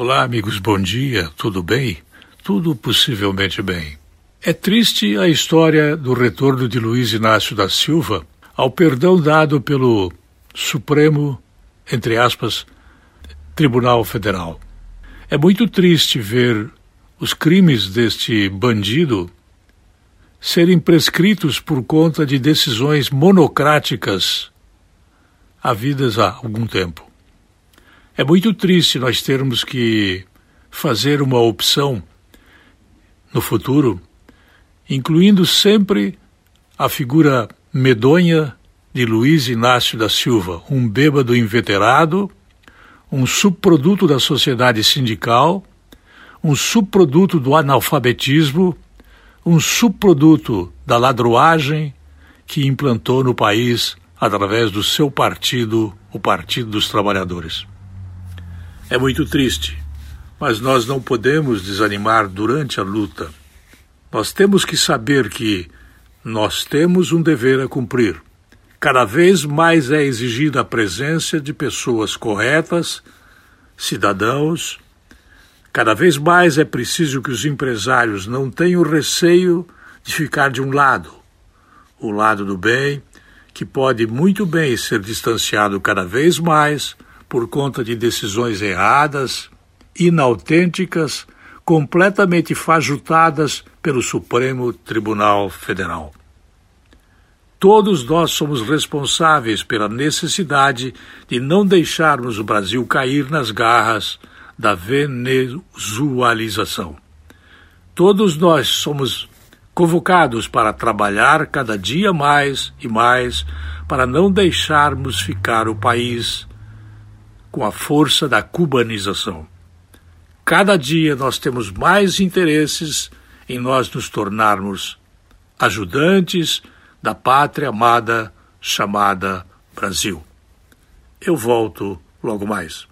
Olá, amigos, bom dia, tudo bem? Tudo possivelmente bem. É triste a história do retorno de Luiz Inácio da Silva ao perdão dado pelo Supremo, entre aspas, Tribunal Federal. É muito triste ver os crimes deste bandido serem prescritos por conta de decisões monocráticas havidas há algum tempo. É muito triste nós termos que fazer uma opção no futuro, incluindo sempre a figura medonha de Luiz Inácio da Silva, um bêbado inveterado, um subproduto da sociedade sindical, um subproduto do analfabetismo, um subproduto da ladroagem que implantou no país através do seu partido, o Partido dos Trabalhadores. É muito triste, mas nós não podemos desanimar durante a luta. Nós temos que saber que nós temos um dever a cumprir. Cada vez mais é exigida a presença de pessoas corretas, cidadãos. Cada vez mais é preciso que os empresários não tenham receio de ficar de um lado, o lado do bem, que pode muito bem ser distanciado cada vez mais por conta de decisões erradas, inautênticas, completamente fajutadas pelo Supremo Tribunal Federal. Todos nós somos responsáveis pela necessidade de não deixarmos o Brasil cair nas garras da venezualização. Todos nós somos convocados para trabalhar cada dia mais e mais para não deixarmos ficar o país com a força da cubanização. Cada dia nós temos mais interesses em nós nos tornarmos ajudantes da pátria amada chamada Brasil. Eu volto logo mais.